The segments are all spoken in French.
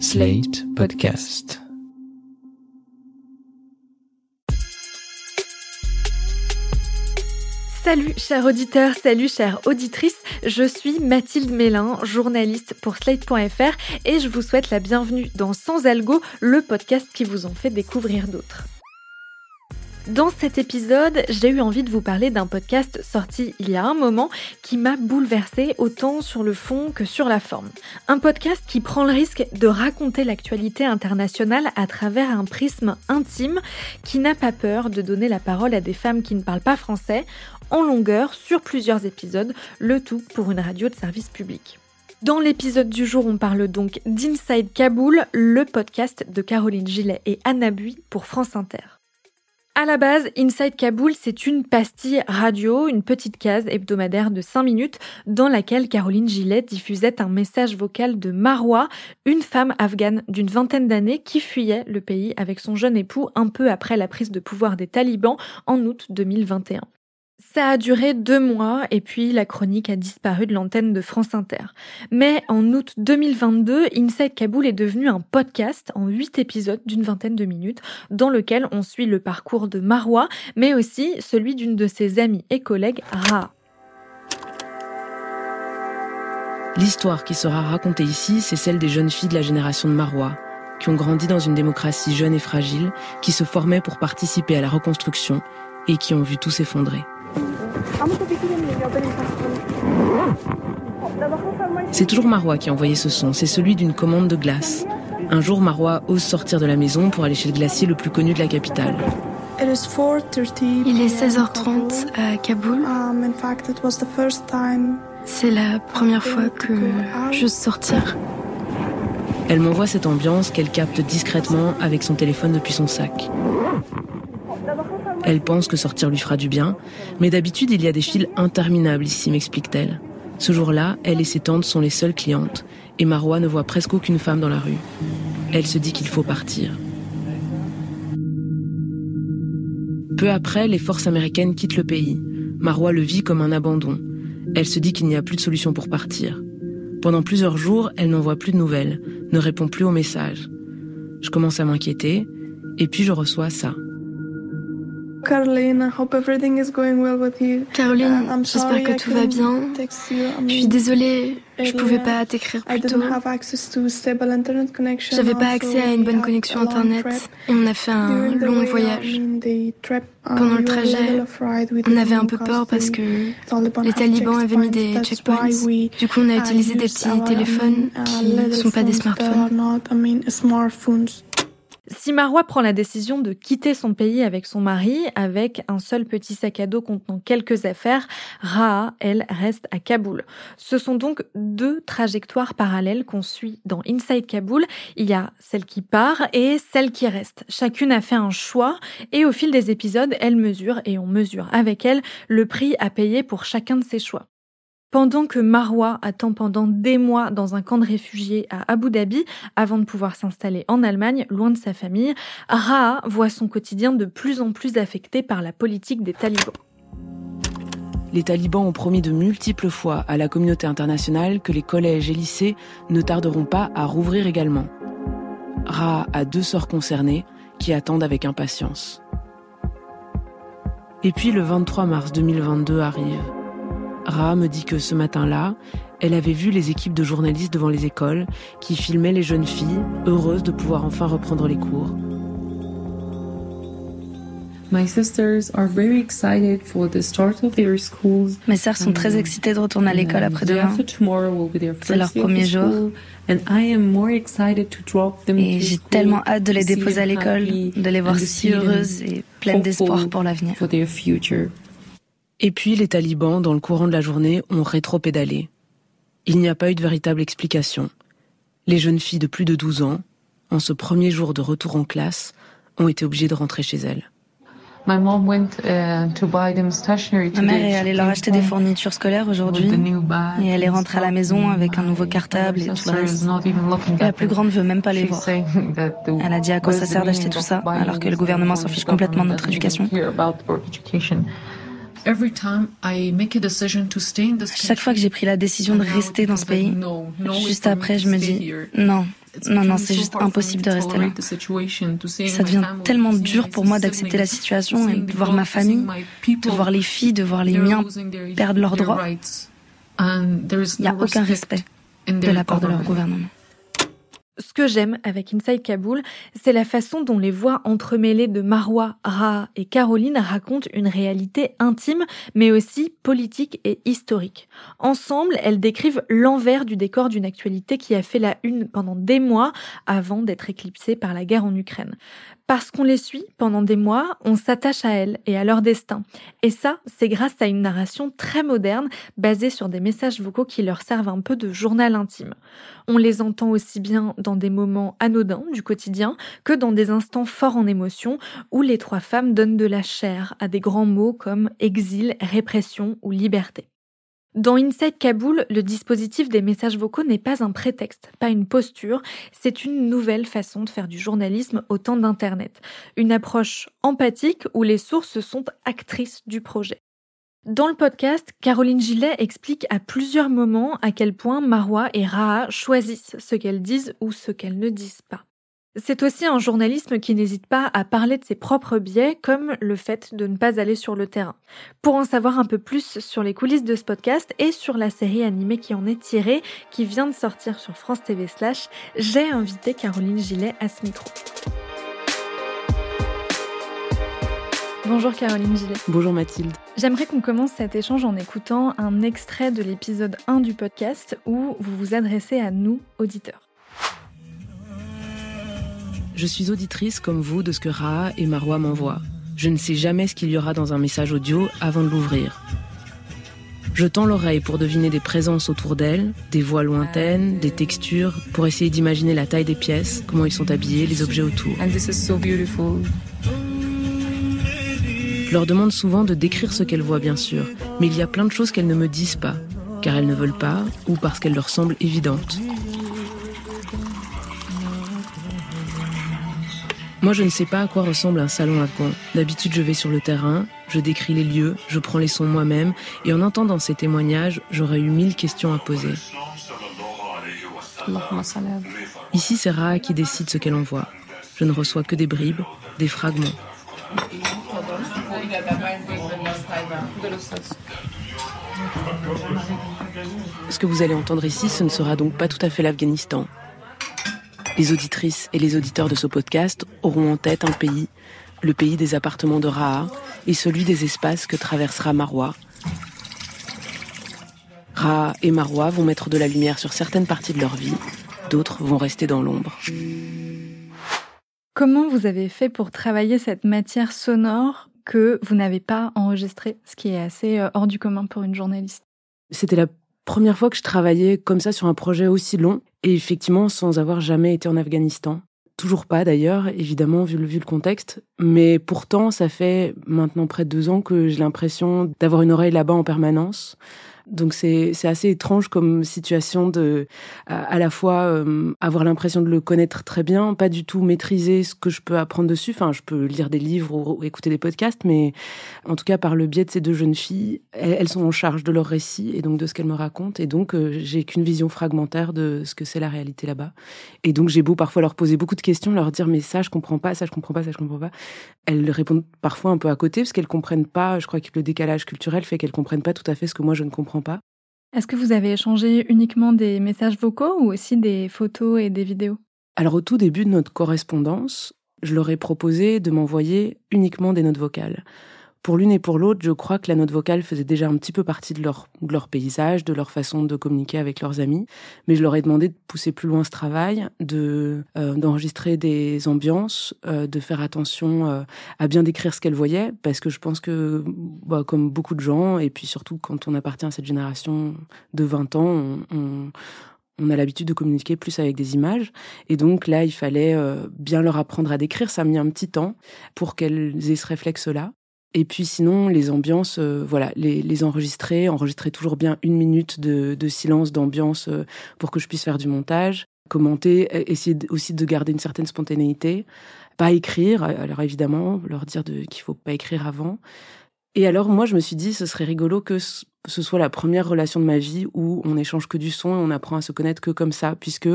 Slate Podcast. Salut chers auditeurs, salut chères auditrices, je suis Mathilde Mélin, journaliste pour Slate.fr et je vous souhaite la bienvenue dans Sans Algo, le podcast qui vous en fait découvrir d'autres. Dans cet épisode, j'ai eu envie de vous parler d'un podcast sorti il y a un moment qui m'a bouleversé autant sur le fond que sur la forme. Un podcast qui prend le risque de raconter l'actualité internationale à travers un prisme intime qui n'a pas peur de donner la parole à des femmes qui ne parlent pas français en longueur sur plusieurs épisodes, le tout pour une radio de service public. Dans l'épisode du jour, on parle donc d'Inside Kaboul, le podcast de Caroline Gillet et Anna Bui pour France Inter. À la base, Inside Kaboul, c'est une pastille radio, une petite case hebdomadaire de 5 minutes dans laquelle Caroline Gillet diffusait un message vocal de Marwa, une femme afghane d'une vingtaine d'années qui fuyait le pays avec son jeune époux un peu après la prise de pouvoir des talibans en août 2021. Ça a duré deux mois et puis la chronique a disparu de l'antenne de France Inter. Mais en août 2022, Inside Kaboul est devenu un podcast en huit épisodes d'une vingtaine de minutes dans lequel on suit le parcours de Marwa, mais aussi celui d'une de ses amies et collègues, Ra. L'histoire qui sera racontée ici, c'est celle des jeunes filles de la génération de Marwa, qui ont grandi dans une démocratie jeune et fragile, qui se formaient pour participer à la reconstruction et qui ont vu tout s'effondrer. C'est toujours Marois qui a envoyé ce son, c'est celui d'une commande de glace. Un jour, Marois ose sortir de la maison pour aller chez le glacier le plus connu de la capitale. Il est 16h30 à Kaboul. C'est la première fois que je sortir. Elle m'envoie cette ambiance qu'elle capte discrètement avec son téléphone depuis son sac. Elle pense que sortir lui fera du bien, mais d'habitude il y a des files interminables ici, m'explique-t-elle. Ce jour-là, elle et ses tantes sont les seules clientes, et Marois ne voit presque aucune femme dans la rue. Elle se dit qu'il faut partir. Peu après, les forces américaines quittent le pays. Marois le vit comme un abandon. Elle se dit qu'il n'y a plus de solution pour partir. Pendant plusieurs jours, elle n'envoie plus de nouvelles, ne répond plus aux messages. Je commence à m'inquiéter, et puis je reçois ça. Caroline, j'espère que tout va bien. Je suis désolée, je pouvais pas t'écrire plus tôt. J'avais pas accès à une bonne connexion internet et on a fait un long voyage. Pendant le trajet, on avait un peu peur parce que les talibans avaient mis des checkpoints. Du coup, on a utilisé des petits téléphones qui ne sont pas des smartphones. Si Marwa prend la décision de quitter son pays avec son mari, avec un seul petit sac à dos contenant quelques affaires, Raha, elle, reste à Kaboul. Ce sont donc deux trajectoires parallèles qu'on suit dans Inside Kaboul. Il y a celle qui part et celle qui reste. Chacune a fait un choix et au fil des épisodes, elle mesure et on mesure avec elle le prix à payer pour chacun de ses choix. Pendant que Marwa attend pendant des mois dans un camp de réfugiés à Abu Dhabi avant de pouvoir s'installer en Allemagne, loin de sa famille, Raha voit son quotidien de plus en plus affecté par la politique des talibans. Les talibans ont promis de multiples fois à la communauté internationale que les collèges et lycées ne tarderont pas à rouvrir également. Raha a deux sœurs concernées qui attendent avec impatience. Et puis le 23 mars 2022 arrive. Ra me dit que ce matin-là, elle avait vu les équipes de journalistes devant les écoles qui filmaient les jeunes filles, heureuses de pouvoir enfin reprendre les cours. Mes sœurs sont très excitées de retourner à l'école après-demain. C'est leur premier jour. Et j'ai tellement hâte de les déposer à l'école, de les voir si heureuses et pleines d'espoir pour l'avenir. Et puis les talibans, dans le courant de la journée, ont rétro-pédalé. Il n'y a pas eu de véritable explication. Les jeunes filles de plus de 12 ans, en ce premier jour de retour en classe, ont été obligées de rentrer chez elles. Ma mère est allée leur acheter des fournitures scolaires aujourd'hui et elle est rentrée à la maison avec un nouveau cartable et tout le reste. la plus grande veut même pas les voir. Elle a dit à quoi ça sert d'acheter tout ça alors que le gouvernement s'en fiche complètement de notre éducation. Chaque fois que j'ai pris la décision de rester dans ce pays, juste après, je me dis non, non, non, c'est juste impossible de rester là. Ça devient tellement dur pour moi d'accepter la situation et de voir ma famille, de voir les filles, de voir les miens perdre leurs droits. Il n'y a aucun respect de la part de leur gouvernement. Ce que j'aime avec Inside Kaboul, c'est la façon dont les voix entremêlées de Marwa, Ra et Caroline racontent une réalité intime, mais aussi politique et historique. Ensemble, elles décrivent l'envers du décor d'une actualité qui a fait la une pendant des mois avant d'être éclipsée par la guerre en Ukraine. Parce qu'on les suit pendant des mois, on s'attache à elles et à leur destin. Et ça, c'est grâce à une narration très moderne, basée sur des messages vocaux qui leur servent un peu de journal intime. On les entend aussi bien dans des moments anodins du quotidien que dans des instants forts en émotion où les trois femmes donnent de la chair à des grands mots comme exil, répression ou liberté. Dans Inside Kaboul, le dispositif des messages vocaux n'est pas un prétexte, pas une posture, c'est une nouvelle façon de faire du journalisme au temps d'Internet. Une approche empathique où les sources sont actrices du projet. Dans le podcast, Caroline Gillet explique à plusieurs moments à quel point Marwa et Raha choisissent ce qu'elles disent ou ce qu'elles ne disent pas. C'est aussi un journalisme qui n'hésite pas à parler de ses propres biais, comme le fait de ne pas aller sur le terrain. Pour en savoir un peu plus sur les coulisses de ce podcast et sur la série animée qui en est tirée, qui vient de sortir sur France TV Slash, j'ai invité Caroline Gillet à ce micro. Bonjour Caroline Gillet. Bonjour Mathilde. J'aimerais qu'on commence cet échange en écoutant un extrait de l'épisode 1 du podcast où vous vous adressez à nous, auditeurs. Je suis auditrice comme vous de ce que Raha et Marwa m'envoient. Je ne sais jamais ce qu'il y aura dans un message audio avant de l'ouvrir. Je tends l'oreille pour deviner des présences autour d'elles, des voix lointaines, des textures, pour essayer d'imaginer la taille des pièces, comment ils sont habillés, les objets autour. Je leur demande souvent de décrire ce qu'elles voient, bien sûr, mais il y a plein de choses qu'elles ne me disent pas, car elles ne veulent pas ou parce qu'elles leur semblent évidentes. Moi, je ne sais pas à quoi ressemble un salon afghan. D'habitude, je vais sur le terrain, je décris les lieux, je prends les sons moi-même, et en entendant ces témoignages, j'aurais eu mille questions à poser. Ici, c'est Ra qui décide ce qu'elle envoie. Je ne reçois que des bribes, des fragments. Ce que vous allez entendre ici, ce ne sera donc pas tout à fait l'Afghanistan. Les auditrices et les auditeurs de ce podcast auront en tête un pays, le pays des appartements de Raha et celui des espaces que traversera Marwa. Raha et Marwa vont mettre de la lumière sur certaines parties de leur vie, d'autres vont rester dans l'ombre. Comment vous avez fait pour travailler cette matière sonore que vous n'avez pas enregistrée, ce qui est assez euh, hors du commun pour une journaliste? C'était la première fois que je travaillais comme ça sur un projet aussi long, et effectivement sans avoir jamais été en Afghanistan. Toujours pas d'ailleurs, évidemment, vu le, vu le contexte. Mais pourtant, ça fait maintenant près de deux ans que j'ai l'impression d'avoir une oreille là-bas en permanence. Donc c'est assez étrange comme situation de à, la fois euh, avoir l'impression de le connaître très bien, pas du tout maîtriser ce que je peux apprendre dessus. Enfin, je peux lire des livres ou, écouter des podcasts, mais en tout cas par le biais de ces deux jeunes filles, elles, sont en charge de leur récit et donc de ce qu'elles me racontent. Et donc euh, j'ai qu'une vision fragmentaire de ce que c'est la réalité là-bas. Et donc j'ai beau parfois leur poser beaucoup de questions, leur dire mais ça je comprends pas, ça je comprends pas, ça je comprends pas. Elles répondent parfois un peu à côté parce qu'elles comprennent pas. Je crois que le décalage culturel fait qu'elles comprennent pas tout à fait ce que moi je ne comprends pas. Est-ce que vous avez échangé uniquement des messages vocaux ou aussi des photos et des vidéos? Alors au tout début de notre correspondance, je leur ai proposé de m'envoyer uniquement des notes vocales. Pour l'une et pour l'autre, je crois que la note vocale faisait déjà un petit peu partie de leur, leur paysage, de leur façon de communiquer avec leurs amis. Mais je leur ai demandé de pousser plus loin ce travail, de euh, d'enregistrer des ambiances, euh, de faire attention euh, à bien décrire ce qu'elles voyaient, parce que je pense que, bah, comme beaucoup de gens, et puis surtout quand on appartient à cette génération de 20 ans, on, on a l'habitude de communiquer plus avec des images. Et donc là, il fallait bien leur apprendre à décrire. Ça a mis un petit temps pour qu'elles aient ce réflexe-là. Et puis sinon, les ambiances, euh, voilà, les, les, enregistrer, enregistrer toujours bien une minute de, de silence, d'ambiance euh, pour que je puisse faire du montage, commenter, e, essayer aussi de garder une certaine spontanéité, pas écrire, alors évidemment, leur dire qu'il faut pas écrire avant. Et alors moi, je me suis dit, ce serait rigolo que ce soit la première relation de ma vie où on échange que du son et on apprend à se connaître que comme ça, puisque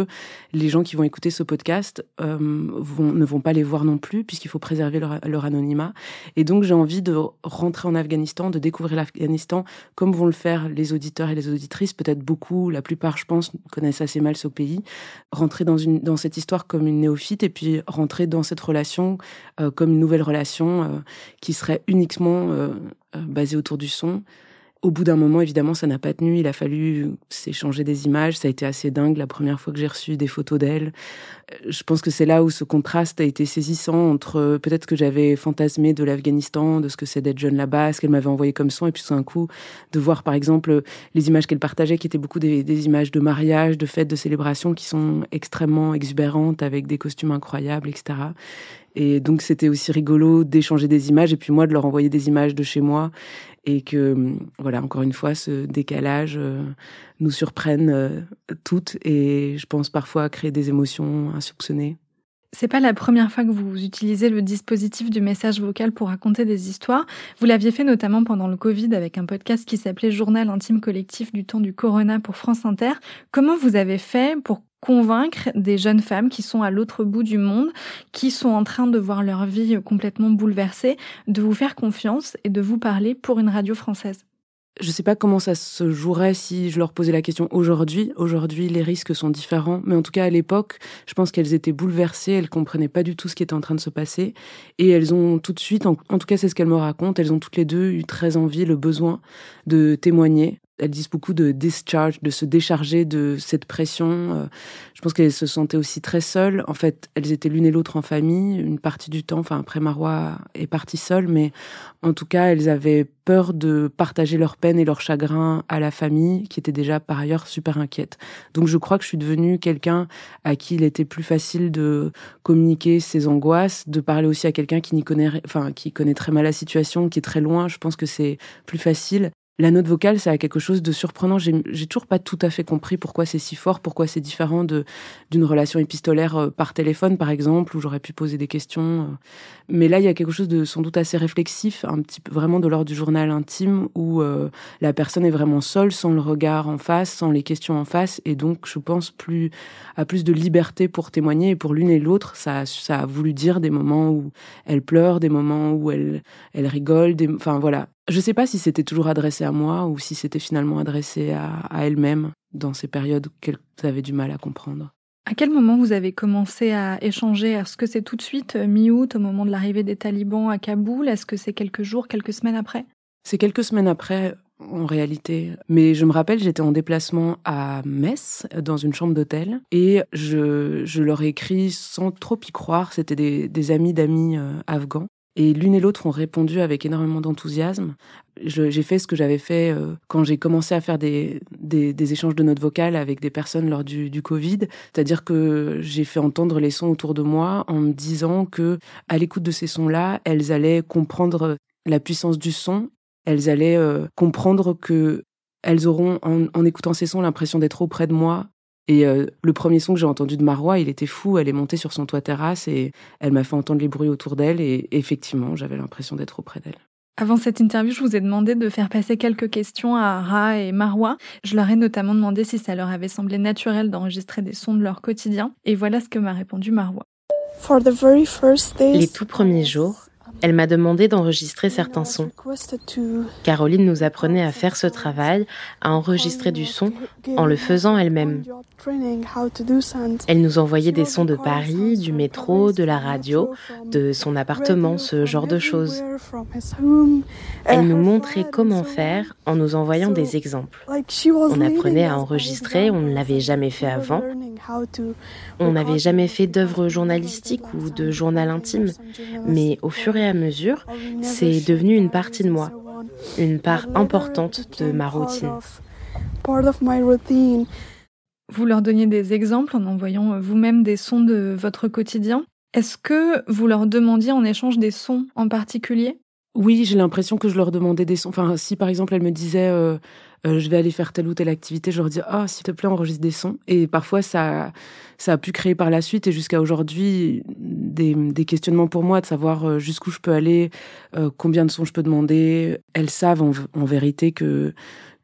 les gens qui vont écouter ce podcast euh, vont, ne vont pas les voir non plus, puisqu'il faut préserver leur, leur anonymat. Et donc j'ai envie de rentrer en Afghanistan, de découvrir l'Afghanistan comme vont le faire les auditeurs et les auditrices, peut-être beaucoup, la plupart je pense, connaissent assez mal ce pays, rentrer dans, une, dans cette histoire comme une néophyte et puis rentrer dans cette relation euh, comme une nouvelle relation euh, qui serait uniquement euh, basée autour du son. Au bout d'un moment, évidemment, ça n'a pas tenu. Il a fallu s'échanger des images. Ça a été assez dingue la première fois que j'ai reçu des photos d'elle. Euh, je pense que c'est là où ce contraste a été saisissant entre euh, peut-être que j'avais fantasmé de l'Afghanistan, de ce que c'est d'être jeune là-bas, ce qu'elle m'avait envoyé comme son, et puis tout d'un coup, de voir par exemple les images qu'elle partageait, qui étaient beaucoup des, des images de mariage, de fêtes, de célébration, qui sont extrêmement exubérantes, avec des costumes incroyables, etc. Et donc c'était aussi rigolo d'échanger des images et puis moi de leur envoyer des images de chez moi et que voilà encore une fois ce décalage euh, nous surprenne euh, toutes et je pense parfois créer des émotions insoupçonnées. C'est pas la première fois que vous utilisez le dispositif du message vocal pour raconter des histoires. Vous l'aviez fait notamment pendant le Covid avec un podcast qui s'appelait Journal intime collectif du temps du Corona pour France Inter. Comment vous avez fait pour convaincre des jeunes femmes qui sont à l'autre bout du monde, qui sont en train de voir leur vie complètement bouleversée, de vous faire confiance et de vous parler pour une radio française je ne sais pas comment ça se jouerait si je leur posais la question aujourd'hui. Aujourd'hui, les risques sont différents. Mais en tout cas, à l'époque, je pense qu'elles étaient bouleversées. Elles comprenaient pas du tout ce qui était en train de se passer. Et elles ont tout de suite, en, en tout cas, c'est ce qu'elles me racontent, elles ont toutes les deux eu très envie, le besoin de témoigner, elles disent beaucoup de discharge, de se décharger de cette pression. Euh, je pense qu'elles se sentaient aussi très seules. En fait, elles étaient l'une et l'autre en famille, une partie du temps. Enfin, après, Marois est partie seule, mais en tout cas, elles avaient peur de partager leur peine et leur chagrin à la famille, qui était déjà par ailleurs super inquiète. Donc, je crois que je suis devenue quelqu'un à qui il était plus facile de communiquer ses angoisses, de parler aussi à quelqu'un qui n'y connaît, enfin, qui connaît très mal la situation, qui est très loin. Je pense que c'est plus facile la note vocale, ça a quelque chose de surprenant. J'ai toujours pas tout à fait compris pourquoi c'est si fort, pourquoi c'est différent d'une relation épistolaire euh, par téléphone, par exemple, où j'aurais pu poser des questions. Euh. Mais là, il y a quelque chose de sans doute assez réflexif, un petit vraiment de l'ordre du journal intime, où euh, la personne est vraiment seule, sans le regard en face, sans les questions en face, et donc je pense plus à plus de liberté pour témoigner. Et pour l'une et l'autre, ça, ça a voulu dire des moments où elle pleure, des moments où elle elle rigole, enfin voilà, je ne sais pas si c'était toujours adressé à moi ou si c'était finalement adressé à, elle-même dans ces périodes qu'elle avait du mal à comprendre. À quel moment vous avez commencé à échanger? Est-ce que c'est tout de suite, euh, mi-août, au moment de l'arrivée des talibans à Kaboul? Est-ce que c'est quelques jours, quelques semaines après? C'est quelques semaines après, en réalité. Mais je me rappelle, j'étais en déplacement à Metz, dans une chambre d'hôtel, et je, je leur ai écrit sans trop y croire. C'était des, amis d'amis euh, afghans. Et l'une et l'autre ont répondu avec énormément d'enthousiasme. J'ai fait ce que j'avais fait euh, quand j'ai commencé à faire des, échanges de notes vocales avec des personnes lors du, du Covid. C'est-à-dire que j'ai fait entendre les sons autour de moi en me disant que, à l'écoute de ces sons-là, elles allaient comprendre la puissance du son. Elles allaient euh, comprendre que elles auront, en, en écoutant ces sons, l'impression d'être auprès de moi et euh, le premier son que j'ai entendu de Marois, il était fou. Elle est montée sur son toit terrasse et elle m'a fait entendre les bruits autour d'elle. Et effectivement, j'avais l'impression d'être auprès d'elle. Avant cette interview, je vous ai demandé de faire passer quelques questions à Ra et Marois. Je leur ai notamment demandé si ça leur avait semblé naturel d'enregistrer des sons de leur quotidien. Et voilà ce que m'a répondu Marois. Les tout premiers jours, elle m'a demandé d'enregistrer certains sons. Caroline nous apprenait à faire ce travail, à enregistrer du son en le faisant elle-même. Elle nous envoyait des sons de Paris, du métro, de la radio, de son appartement, ce genre de choses. Elle nous montrait comment faire en nous envoyant des exemples. On apprenait à enregistrer, on ne l'avait jamais fait avant. On n'avait jamais fait d'œuvre journalistique ou de journal intime, mais au fur à mesure, c'est devenu une partie de moi, une part importante de ma routine. Vous leur donniez des exemples en envoyant euh, vous-même des sons de votre quotidien. Est-ce que vous leur demandiez en échange des sons en particulier? Oui, j'ai l'impression que je leur demandais des sons. Enfin, si par exemple elle me disait euh, euh, je vais aller faire telle ou telle activité, je leur dis ah s'il te plaît enregistre des sons. Et parfois ça ça a pu créer par la suite et jusqu'à aujourd'hui des, des, questionnements pour moi de savoir jusqu'où je peux aller, combien de sons je peux demander. Elles savent en, en vérité que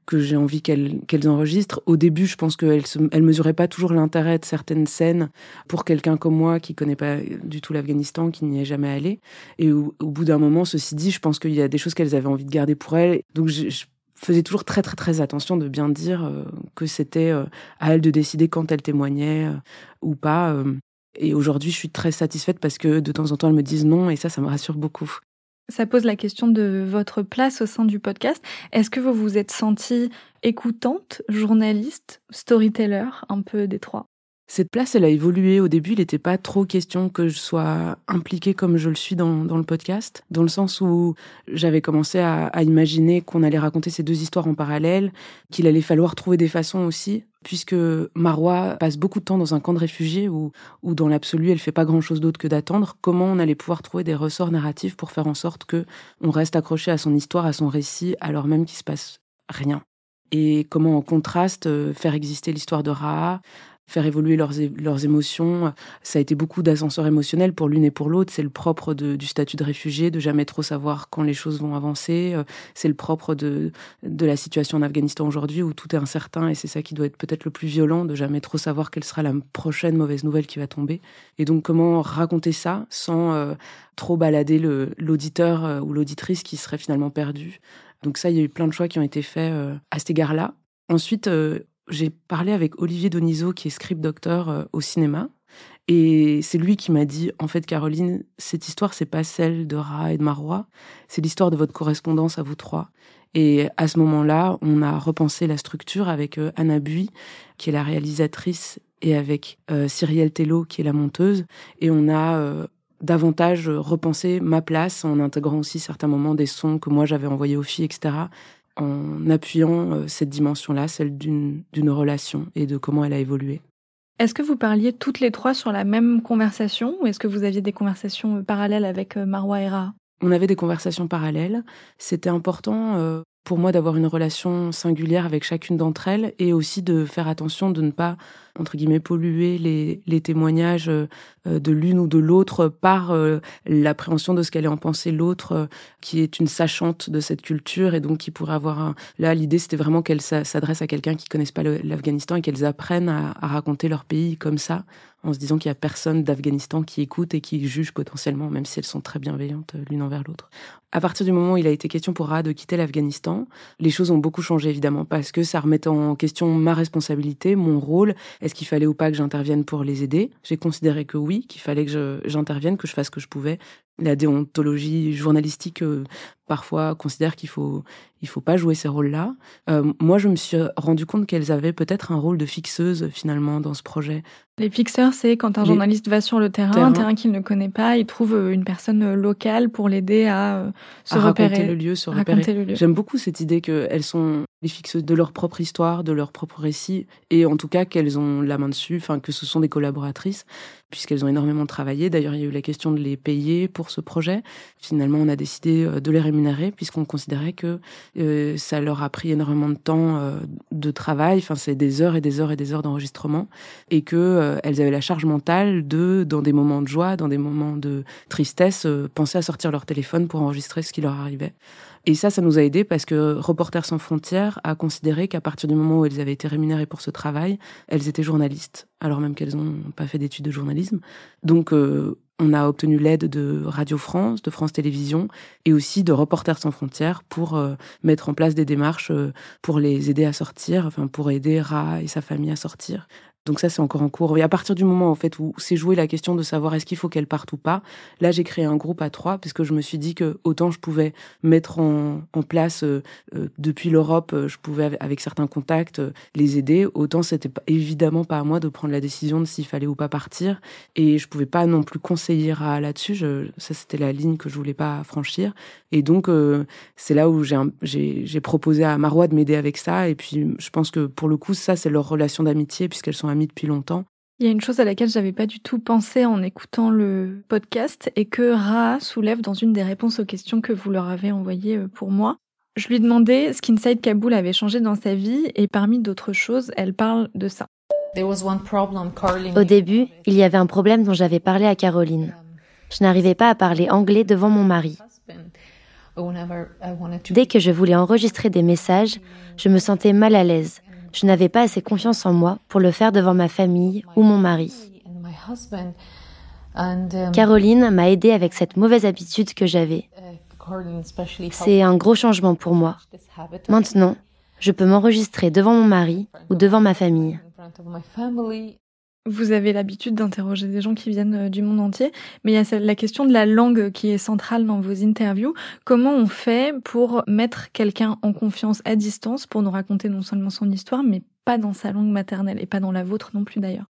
que j'ai envie qu'elles enregistrent. Au début, je pense qu'elles ne mesuraient pas toujours l'intérêt de certaines scènes pour quelqu'un comme moi qui connaît pas du tout l'Afghanistan, qui n'y est jamais allé. Et au, bout d'un moment, ceci dit, je pense qu'il y a des choses qu'elles avaient envie de garder pour elles. Donc je, faisais toujours très très très attention de bien dire euh, que c'était euh, à elles de décider quand elles témoignaient euh, ou pas. Et aujourd'hui, je suis très satisfaite parce que de temps en temps, elles me disent non et ça, ça me rassure beaucoup. Ça pose la question de votre place au sein du podcast. Est-ce que vous vous êtes sentie écoutante, journaliste, storyteller, un peu des trois? Cette place, elle a évolué. Au début, il n'était pas trop question que je sois impliquée comme je le suis dans, le podcast, dans le sens où j'avais commencé à, imaginer qu'on allait raconter ces deux histoires en parallèle, qu'il allait falloir trouver des façons aussi, puisque Marois passe beaucoup de temps dans un camp de réfugiés où, dans l'absolu, elle fait pas grand-chose d'autre que d'attendre. Comment on allait pouvoir trouver des ressorts narratifs pour faire en sorte que on reste accroché à son histoire, à son récit, alors même qu'il se passe rien? Et comment en contraste euh, faire exister l'histoire de Raha faire évoluer leurs, leurs émotions. Ça a été beaucoup d'ascenseurs émotionnels pour l'une et pour l'autre. C'est le propre du statut de réfugié, de jamais trop savoir quand les choses vont avancer. Euh, c'est le propre de, de la situation en Afghanistan aujourd'hui où tout est incertain et c'est ça qui doit être peut-être le plus violent, de jamais trop savoir quelle sera la prochaine mauvaise nouvelle qui va tomber. Et donc comment raconter ça sans euh, trop balader l'auditeur euh, ou l'auditrice qui serait finalement perdu. Donc ça, il y a eu plein de choix qui ont été faits à cet égard-là. Ensuite, j'ai parlé avec Olivier Donizo, qui est script docteur euh, au cinéma. Et c'est lui qui m'a dit, en fait, Caroline, cette histoire, c'est pas celle de Ra et de Marois, c'est l'histoire de votre correspondance à vous trois. Et à ce moment-là, on a repensé la structure avec euh, Anna Bui, qui est la réalisatrice, et avec euh, Cyrielle Tello, qui est la monteuse. Et on a davantage repensé ma place en intégrant aussi certains moments des sons que moi j'avais envoyés aux filles, etc en appuyant euh, cette dimension-là, celle d'une relation et de comment elle a évolué. Est-ce que vous parliez toutes les trois sur la même conversation ou est-ce que vous aviez des conversations euh, parallèles avec euh, Marwa et Ra? On avait des conversations parallèles. C'était important pour moi d'avoir une relation singulière avec chacune d'entre elles et aussi de faire attention de ne pas entre guillemets polluer les, témoignages euh, de l'une ou de l'autre par euh, l'appréhension de ce qu'allait en penser l'autre euh, qui est une sachante de cette culture et donc qui pourrait avoir un... là l'idée c'était vraiment qu'elles s'adressent à quelqu'un qui connaisse pas l'Afghanistan et qu'elles apprennent à raconter leur pays comme ça en se disant qu'il y a personne d'Afghanistan qui écoute et qui juge potentiellement, même si elles sont très bienveillantes l'une envers l'autre. À partir du moment où il a été question pour Ra de quitter l'Afghanistan, les choses ont beaucoup changé évidemment parce que ça remettait en question ma responsabilité, mon rôle est-ce qu'il fallait ou pas que j'intervienne pour les aider? J'ai considéré que oui, qu'il fallait que j'intervienne, que je fasse ce que je pouvais. La déontologie journalistique euh, parfois considère qu'il faut il faut pas jouer ces rôles-là. Euh, moi, je me suis rendu compte qu'elles avaient peut-être un rôle de fixeuse finalement dans ce projet. Les fixeurs, c'est quand un journaliste va sur le terrain, un terrain qu'il ne connaît pas, il trouve euh, une personne locale pour l'aider à se repérer, raconter le lieu, se repérer. J'aime beaucoup cette idée qu'elles sont les fixeuses de leur propre histoire, de leur propre récit, et en tout cas qu'elles ont la main dessus, enfin que ce sont des collaboratrices, puisqu'elles ont énormément travaillé. D'ailleurs, il y a eu la question de les payer pour ce projet. Finalement, on a décidé de les rémunérer puisqu'on considérait que euh, ça leur a pris énormément de temps euh, de travail. Enfin, c'est des heures et des heures et des heures d'enregistrement et que euh, elles avaient la charge mentale de, dans des moments de joie, dans des moments de tristesse, penser à sortir leur téléphone pour enregistrer ce qui leur arrivait. Et ça, ça nous a aidé parce que Reporters sans frontières a considéré qu'à partir du moment où elles avaient été rémunérées pour ce travail, elles étaient journalistes, alors même qu'elles n'ont pas fait d'études de journalisme. Donc, on a obtenu l'aide de Radio France, de France Télévisions et aussi de Reporters sans frontières pour euh, mettre en place des démarches euh, pour les aider à sortir, enfin pour aider Ra et sa famille à sortir. Donc ça, c'est encore en cours. Et à partir du moment en fait où c'est joué la question de savoir est-ce qu'il faut qu'elle parte ou pas, là j'ai créé un groupe à trois parce que je me suis dit que autant je pouvais mettre en, place euh, euh, depuis l'Europe, euh, je pouvais avec certains contacts les aider, autant c'était évidemment pas à moi de prendre la décision de s'il fallait ou pas partir. Et je pouvais pas non plus conseiller à là-dessus. Ça c'était la ligne que je voulais pas franchir. Et donc c'est là où j'ai proposé à Marois de m'aider avec ça. Et puis je pense que pour le coup ça c'est leur relation d'amitié puisqu'elles sont depuis longtemps. Il y a une chose à laquelle j'avais pas du tout pensé en écoutant le podcast et que Ra soulève dans une des réponses aux questions que vous leur avez envoyées euh, pour moi. Je lui demandais ce qu'Inside Kaboul avait changé dans sa vie et parmi d'autres choses, elle parle de ça. Au début, il y avait un problème dont j'avais parlé à Caroline. Je n'arrivais pas à parler anglais devant mon mari. Dès que je voulais enregistrer des messages, je me sentais mal à l'aise. Je n'avais pas assez confiance en moi pour le faire devant ma famille ou mon mari. Caroline m'a aidé avec cette mauvaise habitude que j'avais. C'est un gros changement pour moi. Maintenant, je peux m'enregistrer devant mon mari ou devant ma famille. Vous avez l'habitude d'interroger des gens qui viennent euh, du monde entier, mais il y a la question de la langue qui est centrale dans vos interviews. Comment on fait pour mettre quelqu'un en confiance à distance pour nous raconter non seulement son histoire, mais pas dans sa langue maternelle et pas dans la vôtre non plus d'ailleurs?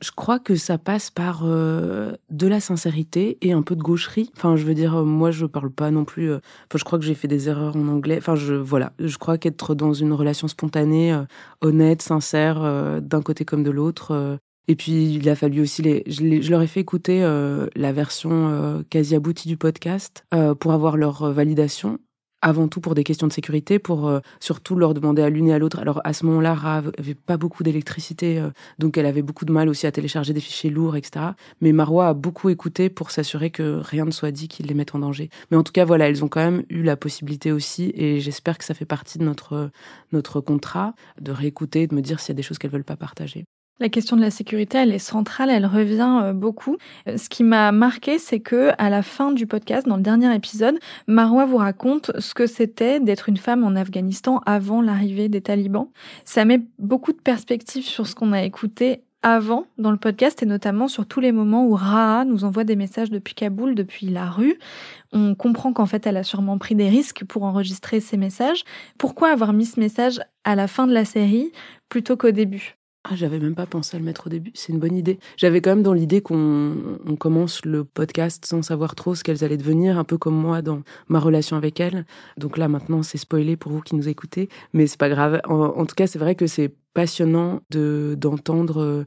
Je crois que ça passe par euh, de la sincérité et un peu de gaucherie. Enfin, je veux dire, euh, moi, je parle pas non plus. enfin, je crois que j'ai fait des erreurs en anglais. Enfin, je voilà, je crois qu'être dans une relation spontanée, honnête, sincère, d'un côté comme de l'autre, et puis, il a fallu aussi les. Je, leur ai fait écouter euh, la version euh, quasi aboutie du podcast euh, pour avoir leur validation. Avant tout pour des questions de sécurité, pour surtout leur demander à l'une et à l'autre. Alors à ce moment-là, Ra avait pas beaucoup d'électricité, donc elle avait beaucoup de mal aussi à télécharger des fichiers lourds, etc. Mais Marois a beaucoup écouté pour s'assurer que rien ne soit dit qui les mette en danger. Mais en tout cas, voilà, elles ont quand même eu la possibilité aussi, et j'espère que ça fait partie de notre notre contrat de réécouter, de me dire s'il y a des choses qu'elles veulent pas partager. La question de la sécurité, elle est centrale, elle revient euh, beaucoup. Euh, ce qui m'a marqué, c'est que à la fin du podcast, dans le dernier épisode, Marwa vous raconte ce que c'était d'être une femme en Afghanistan avant l'arrivée des talibans. Ça met beaucoup de perspectives sur ce qu'on a écouté avant dans le podcast et notamment sur tous les moments où Raha nous envoie des messages depuis Kaboul, depuis la rue. On comprend qu'en fait elle a sûrement pris des risques pour enregistrer ces messages. Pourquoi avoir mis ce message à la fin de la série plutôt qu'au début? Ah, j'avais même pas pensé à le mettre au début. C'est une bonne idée. J'avais quand même dans l'idée qu'on commence le podcast sans savoir trop ce qu'elles allaient devenir, un peu comme moi dans ma relation avec elles. Donc là, maintenant, c'est spoilé pour vous qui nous écoutez, mais c'est pas grave. En, tout cas, c'est vrai que c'est passionnant de d'entendre euh,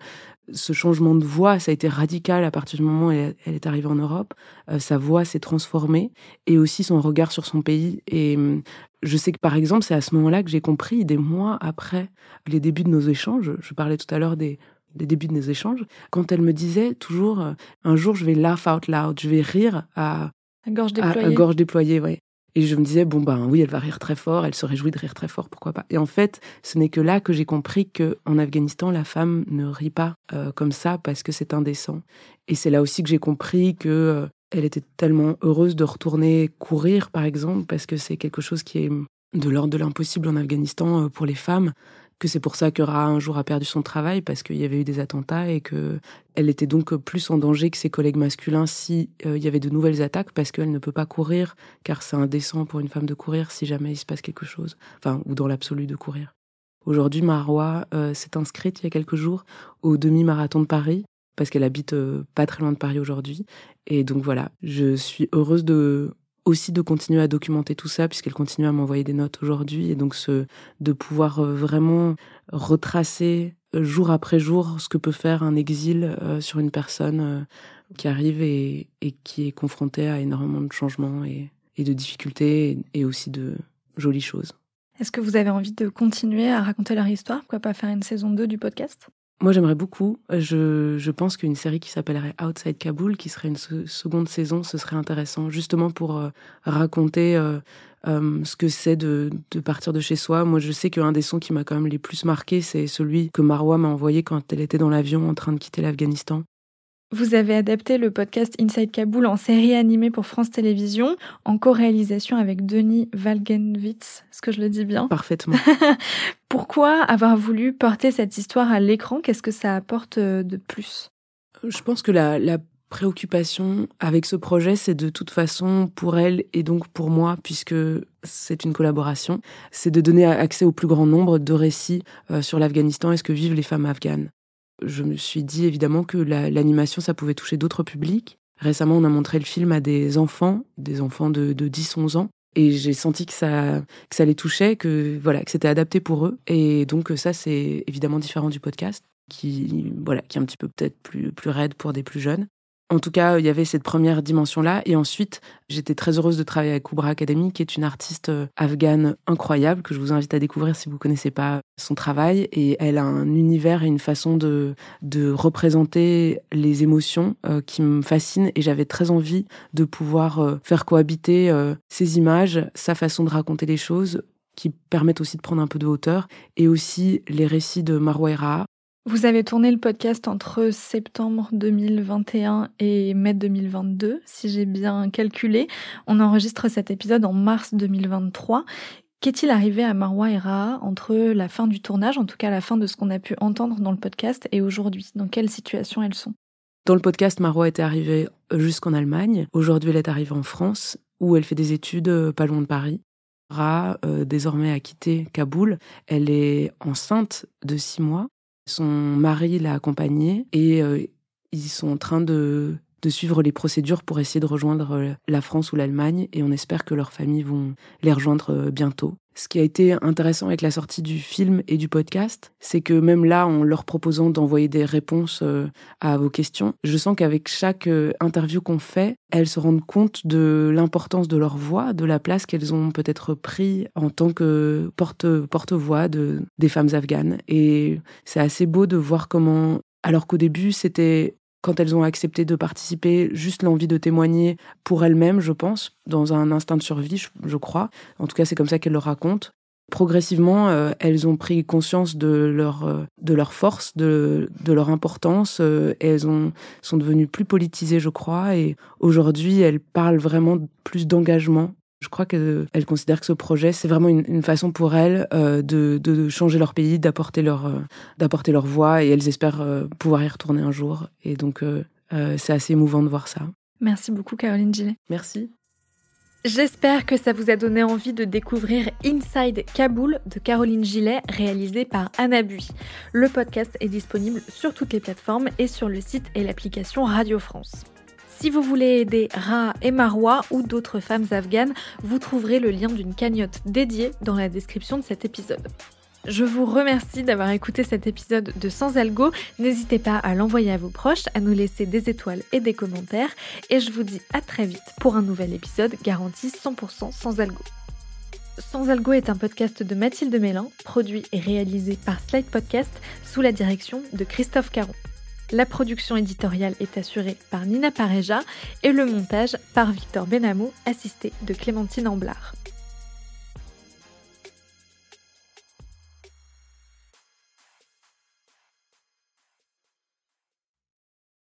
ce changement de voix, ça a été radical à partir du moment où elle, est arrivée en Europe. Euh, sa voix s'est transformée et aussi son regard sur son pays. Et hum, je sais que par exemple, c'est à ce moment-là que j'ai compris, des mois après les débuts de nos échanges, je parlais tout à l'heure des, débuts de nos échanges, quand elle me disait toujours, euh, un jour je vais laugh out loud, je vais rire à, gorge déployée. À, gorge déployée, ouais. Et je me disais, bon, ben oui, elle va rire très fort, elle se réjouit de rire très fort, pourquoi pas. Et en fait, ce n'est que là que j'ai compris que en Afghanistan, la femme ne rit pas euh, comme ça parce que c'est indécent. Et c'est là aussi que j'ai compris que euh, elle était tellement heureuse de retourner courir, par exemple, parce que c'est quelque chose qui est de l'ordre de l'impossible en Afghanistan euh, pour les femmes que c'est pour ça que Ra un jour a perdu son travail parce qu'il y avait eu des attentats et que elle était donc plus en danger que ses collègues masculins si euh, il y avait de nouvelles attaques parce qu'elle ne peut pas courir car c'est indécent pour une femme de courir si jamais il se passe quelque chose, enfin ou dans l'absolu de courir. Aujourd'hui, Marois euh, s'est inscrite il y a quelques jours au demi-marathon de Paris parce qu'elle habite euh, pas très loin de Paris aujourd'hui et donc voilà, je suis heureuse de aussi de continuer à documenter tout ça puisqu'elle continue à m'envoyer des notes aujourd'hui et donc de pouvoir euh, vraiment retracer euh, jour après jour ce que peut faire un exil euh, sur une personne qui arrive et, et, qui est confrontée à énormément de changements et, et de difficultés et, aussi de jolies choses. Est-ce que vous avez envie de continuer à raconter leur histoire? Pourquoi pas faire une saison 2 du podcast? Moi, j'aimerais beaucoup. Je, je pense qu'une série qui s'appellerait Outside Kaboul, qui serait une seconde saison, ce serait intéressant, justement pour euh, raconter euh, euh, ce que c'est de, de, partir de chez soi. Moi, je sais qu'un des sons qui m'a quand même les plus marqué, c'est celui que Marwa m'a envoyé quand elle était dans l'avion en train de quitter l'Afghanistan. Vous avez adapté le podcast Inside Kaboul en série animée pour France Télévisions, en co-réalisation avec Denis Valgenwitz. Est-ce que je le dis bien? Parfaitement. Pourquoi avoir voulu porter cette histoire à l'écran? Qu'est-ce que ça apporte euh, de plus? Je pense que la, la préoccupation avec ce projet, c'est de toute façon pour elle et donc pour moi, puisque c'est une collaboration, c'est de donner accès au plus grand nombre de récits euh, sur l'Afghanistan et ce que vivent les femmes afghanes je me suis dit évidemment que l'animation, ça pouvait toucher d'autres publics. Récemment, on a montré le film à des enfants, des enfants de, de 10-11 ans. Et j'ai senti que ça, que ça les touchait, que voilà, que c'était adapté pour eux. Et donc ça, c'est évidemment différent du podcast, qui voilà, qui est un petit peu peut-être plus plus raide pour des plus jeunes. En tout cas, il y avait cette première dimension-là. Et ensuite, j'étais très heureuse de travailler avec Koubra Academy, qui est une artiste euh, afghane incroyable, que je vous invite à découvrir si vous ne connaissez pas son travail. Et elle a un univers et une façon de, de représenter les émotions euh, qui me fascinent. Et j'avais très envie de pouvoir euh, faire cohabiter ces images, sa façon de raconter les choses, qui permettent aussi de prendre un peu de hauteur, et aussi les récits de Marwa vous avez tourné le podcast entre septembre 2021 et mai 2022, si j'ai bien calculé. On enregistre cet épisode en mars 2023. Qu'est-il arrivé à Marwa et Raha entre la fin du tournage, en tout cas la fin de ce qu'on a pu entendre dans le podcast, et aujourd'hui? Dans quelle situation elles sont? Dans le podcast, Marwa était arrivée jusqu'en Allemagne. Aujourd'hui, elle est arrivée en France, où elle fait des études euh, pas loin de Paris. Raha, euh, désormais, a quitté Kaboul. Elle est enceinte de six mois. Son mari l'a accompagnée et euh, ils sont en train de, de suivre les procédures pour essayer de rejoindre euh, la France ou l'Allemagne et on espère que leurs familles vont les rejoindre euh, bientôt. Ce qui a été intéressant avec la sortie du film et du podcast, c'est que même là, en leur proposant d'envoyer des réponses euh, à vos questions, je sens qu'avec chaque euh, interview qu'on fait, elles se rendent compte de l'importance de leur voix, de la place qu'elles ont peut-être pris en tant que porte, porte-voix de, des femmes afghanes. Et c'est assez beau de voir comment, alors qu'au début, c'était quand elles ont accepté de participer, juste l'envie de témoigner pour elles-mêmes, je pense, dans un instinct de survie, je, crois. En tout cas, c'est comme ça qu'elles le racontent. Progressivement, euh, elles ont pris conscience de leur, euh, de leur force, de, de leur importance, euh, elles ont, sont devenues plus politisées, je crois, et aujourd'hui, elles parlent vraiment plus d'engagement je crois qu'elles considèrent que ce projet, c'est vraiment une, façon pour elles euh, de, changer leur pays, d'apporter leur, euh, d'apporter leur voix, et elles espèrent euh, pouvoir y retourner un jour. Et donc, c'est assez émouvant de voir ça. Merci beaucoup, Caroline Gillet. Merci. J'espère que ça vous a donné envie de découvrir Inside Kaboul de Caroline Gillet, réalisé par Anna Bui. Le podcast est disponible sur toutes les plateformes et sur le site et l'application Radio France. Si vous voulez aider Ra et Marwa ou d'autres femmes afghanes, vous trouverez le lien d'une cagnotte dédiée dans la description de cet épisode. Je vous remercie d'avoir écouté cet épisode de Sans Algo. N'hésitez pas à l'envoyer à vos proches, à nous laisser des étoiles et des commentaires. Et je vous dis à très vite pour un nouvel épisode garanti 100% sans algo. Sans Algo est un podcast de Mathilde Mélin, produit et réalisé par Slide Podcast sous la direction de Christophe Caron. La production éditoriale est assurée par Nina Pareja et le montage par Victor Benamou, assisté de Clémentine Amblard.